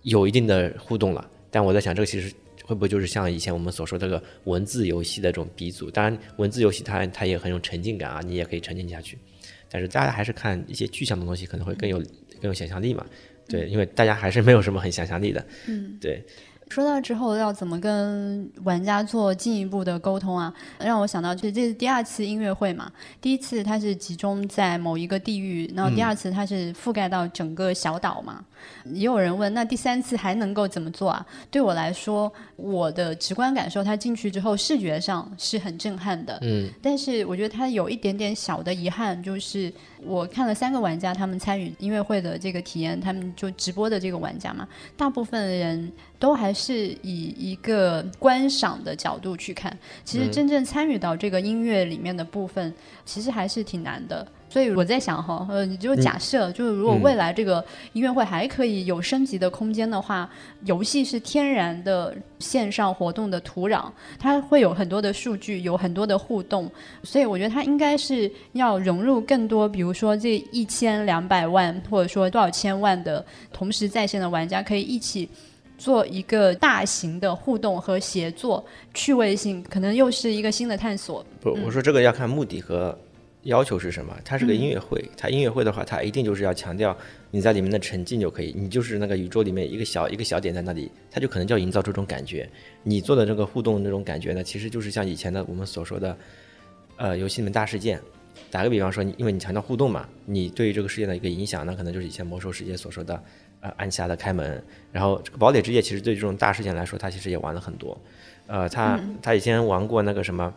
有一定的互动了。但我在想，这个其实。会不会就是像以前我们所说这个文字游戏的这种鼻祖？当然，文字游戏它它也很有沉浸感啊，你也可以沉浸下去。但是大家还是看一些具象的东西，可能会更有更有想象力嘛？对，因为大家还是没有什么很想象力的。嗯，对。说到之后要怎么跟玩家做进一步的沟通啊？让我想到就是这是第二次音乐会嘛。第一次它是集中在某一个地域，然后第二次它是覆盖到整个小岛嘛。也有人问，那第三次还能够怎么做啊？对我来说，我的直观感受，它进去之后视觉上是很震撼的。嗯。但是我觉得它有一点点小的遗憾，就是我看了三个玩家他们参与音乐会的这个体验，他们就直播的这个玩家嘛，大部分人都还是以一个观赏的角度去看。其实真正参与到这个音乐里面的部分，其实还是挺难的。所以我在想哈，呃，你就假设，就是如果未来这个音乐会还可以有升级的空间的话，游戏是天然的线上活动的土壤，它会有很多的数据，有很多的互动，所以我觉得它应该是要融入更多，比如说这一千两百万或者说多少千万的同时在线的玩家可以一起做一个大型的互动和协作，趣味性可能又是一个新的探索。不，我说这个要看目的和。要求是什么？它是个音乐会，它音乐会的话，它一定就是要强调你在里面的沉浸就可以，你就是那个宇宙里面一个小一个小点在那里，它就可能就要营造这种感觉。你做的这个互动那种感觉呢，其实就是像以前的我们所说的，呃，游戏里面大事件。打个比方说，因为你强调互动嘛，你对于这个事件的一个影响，那可能就是以前魔兽世界所说的，呃，按下的开门。然后这个堡垒之夜其实对这种大事件来说，他其实也玩了很多。呃，他他以前玩过那个什么。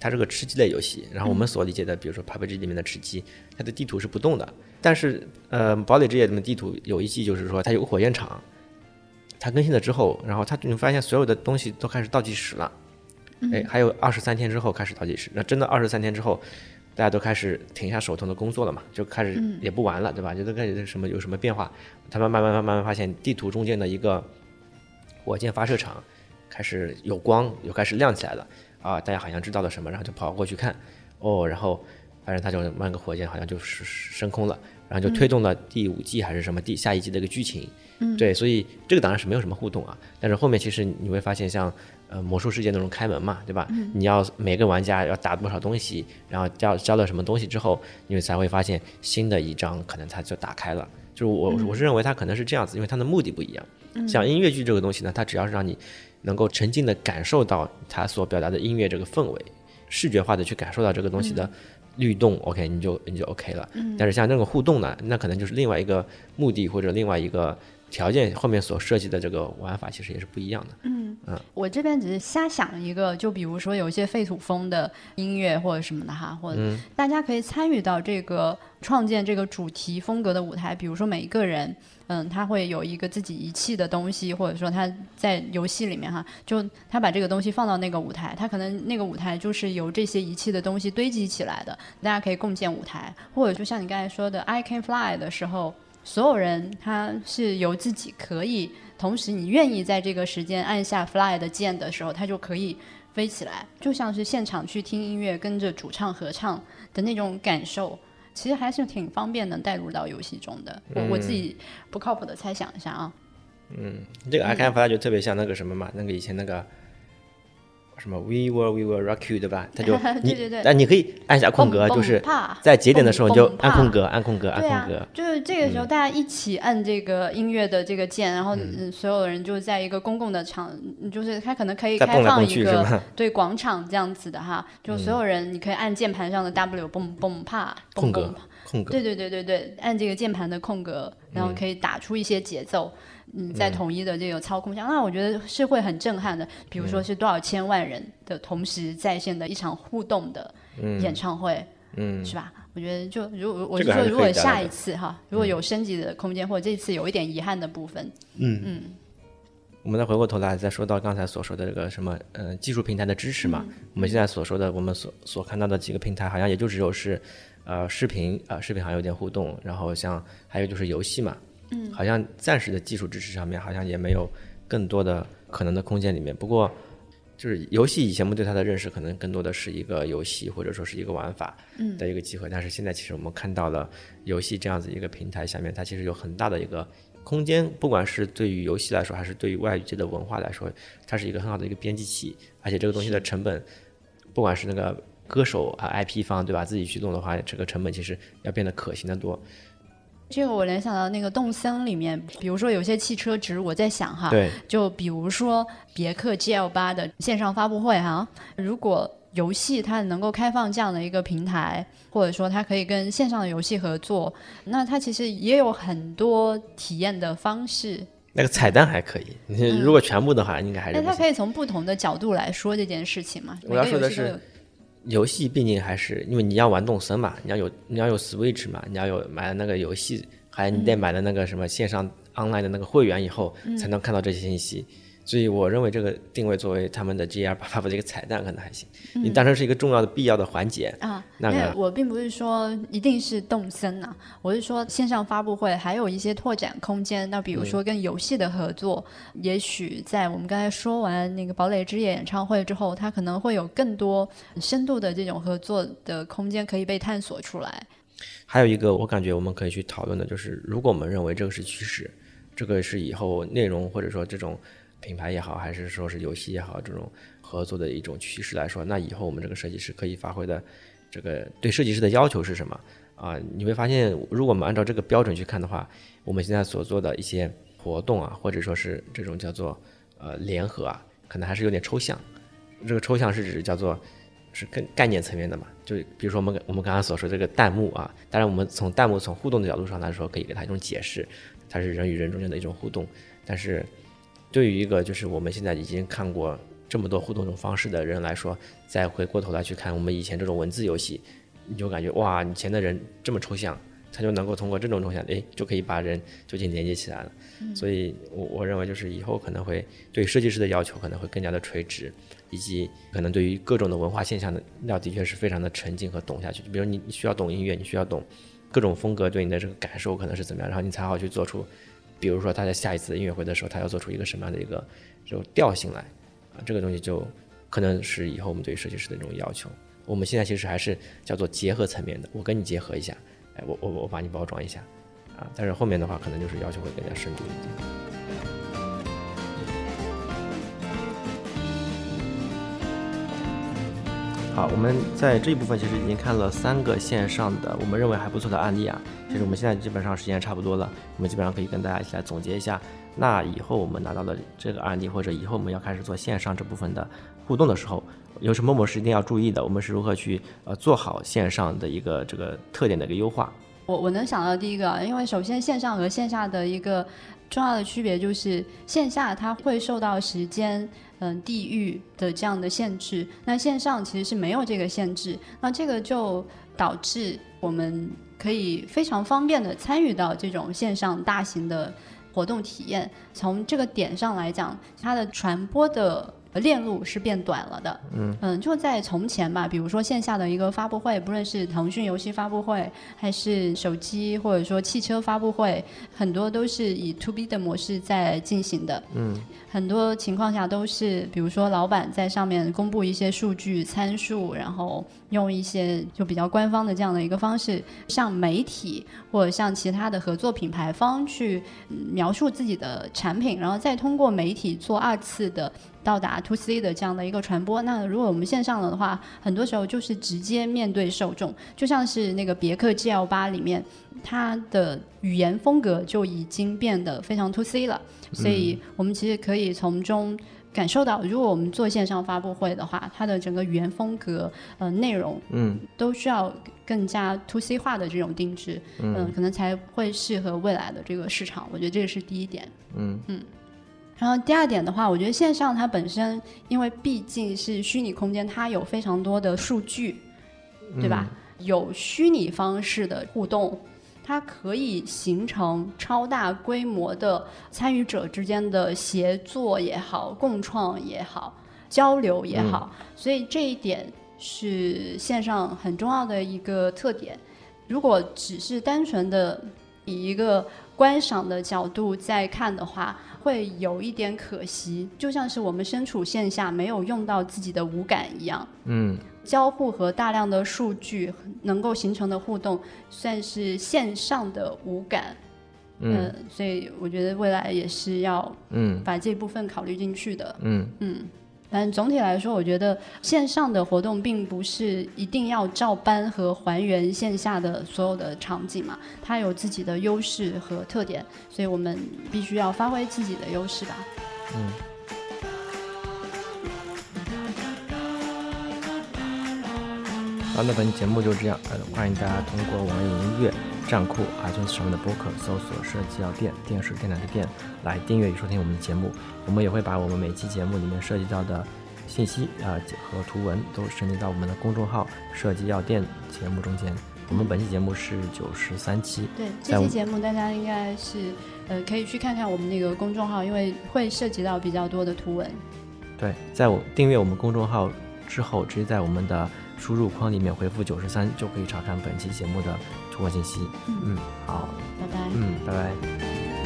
它是个吃鸡类游戏，然后我们所理解的，比如说 PUBG 里面的吃鸡，它的地图是不动的。但是，呃，堡垒之夜里面地图有一季，就是说它有个火焰场，它更新了之后，然后它你发现所有的东西都开始倒计时了，哎，还有二十三天之后开始倒计时。那真的二十三天之后，大家都开始停下手头的工作了嘛，就开始也不玩了，对吧？就都开始什么有什么变化，他们慢慢慢慢慢发现地图中间的一个火箭发射场开始有光，又开始亮起来了。啊，大家好像知道了什么，然后就跑过去看，哦，然后反正他就慢个火箭，好像就是升空了，然后就推动了第五季还是什么第下一季的一个剧情。嗯，对，所以这个当然是没有什么互动啊，但是后面其实你会发现，像呃魔术世界那种开门嘛，对吧？你要每个玩家要打多少东西，然后交交了什么东西之后，你才会发现新的一章可能它就打开了。就是我我是认为它可能是这样子，因为它的目的不一样。像音乐剧这个东西呢，它只要是让你。能够沉浸的感受到它所表达的音乐这个氛围，视觉化的去感受到这个东西的律动，OK，你就你就 OK 了。但是像那个互动呢，那可能就是另外一个目的或者另外一个条件后面所设计的这个玩法，其实也是不一样的。嗯嗯，我这边只是瞎想一个，就比如说有一些废土风的音乐或者什么的哈，或者大家可以参与到这个创建这个主题风格的舞台，比如说每一个人。嗯，他会有一个自己遗弃的东西，或者说他在游戏里面哈，就他把这个东西放到那个舞台，他可能那个舞台就是由这些遗弃的东西堆积起来的，大家可以共建舞台，或者就像你刚才说的，I can fly 的时候，所有人他是由自己可以，同时你愿意在这个时间按下 fly 的键的时候，他就可以飞起来，就像是现场去听音乐，跟着主唱合唱的那种感受。其实还是挺方便能带入到游戏中的。我我自己不靠谱的猜想一下啊。嗯，这个 I can fly 就特别像那个什么嘛，那个以前那个什么 We were, we were rock you 对吧？他就 对对对。但你可以按下空格，就是在节点的时候你就按空格，按空格，按空格。就是这个时候大家一起按这个音乐的这个键，然后所有人就在一个公共的场，就是他可能可以开放一个对广场这样子的哈，就所有人你可以按键盘上的 W 蹦蹦啪空格空格。对对对对对，按这个键盘的空格，然后可以打出一些节奏。嗯，在统一的这个操控下，那我觉得是会很震撼的。比如说是多少千万人的同时在线的一场互动的演唱会，嗯，是吧？我觉得就如果我是说，如果下一次哈，如果有升级的空间，或者这次有一点遗憾的部分，嗯。嗯，我们再回过头来再说到刚才所说的这个什么呃技术平台的支持嘛，我们现在所说的我们所所看到的几个平台，好像也就只有是呃视频啊视频好像有点互动，然后像还有就是游戏嘛。嗯，好像暂时的技术支持上面好像也没有更多的可能的空间里面。不过，就是游戏以前我们对它的认识可能更多的是一个游戏或者说是一个玩法的一个机会。但是现在其实我们看到了游戏这样子一个平台下面，它其实有很大的一个空间，不管是对于游戏来说，还是对于外界的文化来说，它是一个很好的一个编辑器。而且这个东西的成本，不管是那个歌手啊 IP 方对吧，自己去弄的话，这个成本其实要变得可行的多。这个我联想到那个动森里面，比如说有些汽车值，我在想哈，对，就比如说别克 GL 八的线上发布会哈，如果游戏它能够开放这样的一个平台，或者说它可以跟线上的游戏合作，那它其实也有很多体验的方式。那个彩蛋还可以，你如果全部的话，应该还是。那它可以从不同的角度来说这件事情嘛？我要说的是。游戏毕竟还是因为你要玩动森嘛，你要有你要有 Switch 嘛，你要有买的那个游戏，还你得买的那个什么线上 online 的那个会员以后，才能看到这些信息。所以我认为这个定位作为他们的 GR 发布的一个彩蛋可能还行，你当成是一个重要的必要的环节啊。那个我并不是说一定是动森啊，我是说线上发布会还有一些拓展空间。那比如说跟游戏的合作，也许在我们刚才说完那个堡垒之夜演唱会之后，它可能会有更多深度的这种合作的空间可以被探索出来。还有一个我感觉我们可以去讨论的就是，如果我们认为这个是趋势，这个是以后内容或者说这种。品牌也好，还是说是游戏也好，这种合作的一种趋势来说，那以后我们这个设计师可以发挥的这个对设计师的要求是什么啊？你会发现，如果我们按照这个标准去看的话，我们现在所做的一些活动啊，或者说是这种叫做呃联合啊，可能还是有点抽象。这个抽象是指叫做是更概念层面的嘛？就比如说我们我们刚刚所说这个弹幕啊，当然我们从弹幕从互动的角度上来说，可以给它一种解释，它是人与人中间的一种互动，但是。对于一个就是我们现在已经看过这么多互动这种方式的人来说，再回过头来去看我们以前这种文字游戏，你就感觉哇，以前的人这么抽象，他就能够通过这种抽象，哎，就可以把人就近连接起来了。所以，我我认为就是以后可能会对设计师的要求可能会更加的垂直，以及可能对于各种的文化现象的要的确是非常的沉浸和懂下去。就比如你你需要懂音乐，你需要懂各种风格对你的这个感受可能是怎么样，然后你才好去做出。比如说他在下一次音乐会的时候，他要做出一个什么样的一个这种调性来啊？这个东西就可能是以后我们对设计师的这种要求。我们现在其实还是叫做结合层面的，我跟你结合一下，哎，我我我把你包装一下啊。但是后面的话，可能就是要求会更加深度一点。好，我们在这一部分其实已经看了三个线上的我们认为还不错的案例啊。其实我们现在基本上时间差不多了，我们基本上可以跟大家一起来总结一下。那以后我们拿到的这个案例，或者以后我们要开始做线上这部分的互动的时候，有什么模式一定要注意的？我们是如何去呃做好线上的一个这个特点的一个优化？我我能想到第一个，因为首先线上和线下的一个重要的区别就是线下它会受到时间。嗯，地域的这样的限制，那线上其实是没有这个限制，那这个就导致我们可以非常方便的参与到这种线上大型的活动体验。从这个点上来讲，它的传播的。链路是变短了的，嗯。嗯，就在从前吧，比如说线下的一个发布会，不论是腾讯游戏发布会，还是手机或者说汽车发布会，很多都是以 to B 的模式在进行的，嗯，很多情况下都是，比如说老板在上面公布一些数据参数，然后用一些就比较官方的这样的一个方式，向媒体或者向其他的合作品牌方去描述自己的产品，然后再通过媒体做二次的。到达 to C 的这样的一个传播，那如果我们线上了的话，很多时候就是直接面对受众，就像是那个别克 GL 八里面，它的语言风格就已经变得非常 to C 了，所以我们其实可以从中感受到，如果我们做线上发布会的话，它的整个语言风格、呃内容，嗯，都需要更加 to C 化的这种定制，嗯，可能才会适合未来的这个市场。我觉得这个是第一点，嗯嗯。然后第二点的话，我觉得线上它本身，因为毕竟是虚拟空间，它有非常多的数据，对吧？有虚拟方式的互动，它可以形成超大规模的参与者之间的协作也好、共创也好、交流也好，所以这一点是线上很重要的一个特点。如果只是单纯的以一个观赏的角度在看的话，会有一点可惜，就像是我们身处线下没有用到自己的五感一样。嗯，交互和大量的数据能够形成的互动，算是线上的五感。嗯，所以我觉得未来也是要嗯把这部分考虑进去的。嗯嗯。但总体来说，我觉得线上的活动并不是一定要照搬和还原线下的所有的场景嘛，它有自己的优势和特点，所以我们必须要发挥自己的优势吧。嗯。好，那本期节目就这样。呃，欢迎大家通过网易云音乐、站酷、iTunes 上面的播客搜索“设计药店”“电视电台的店”来订阅与收听我们的节目。我们也会把我们每期节目里面涉及到的信息啊和图文都升级到我们的公众号“设计药店”节目中间。我们本期节目是九十三期，对，这期节目大家应该是呃可以去看看我们那个公众号，因为会涉及到比较多的图文。对，在我订阅我们公众号之后，直接在我们的。输入框里面回复九十三就可以查看本期节目的图文信息。嗯好。拜拜。嗯拜拜。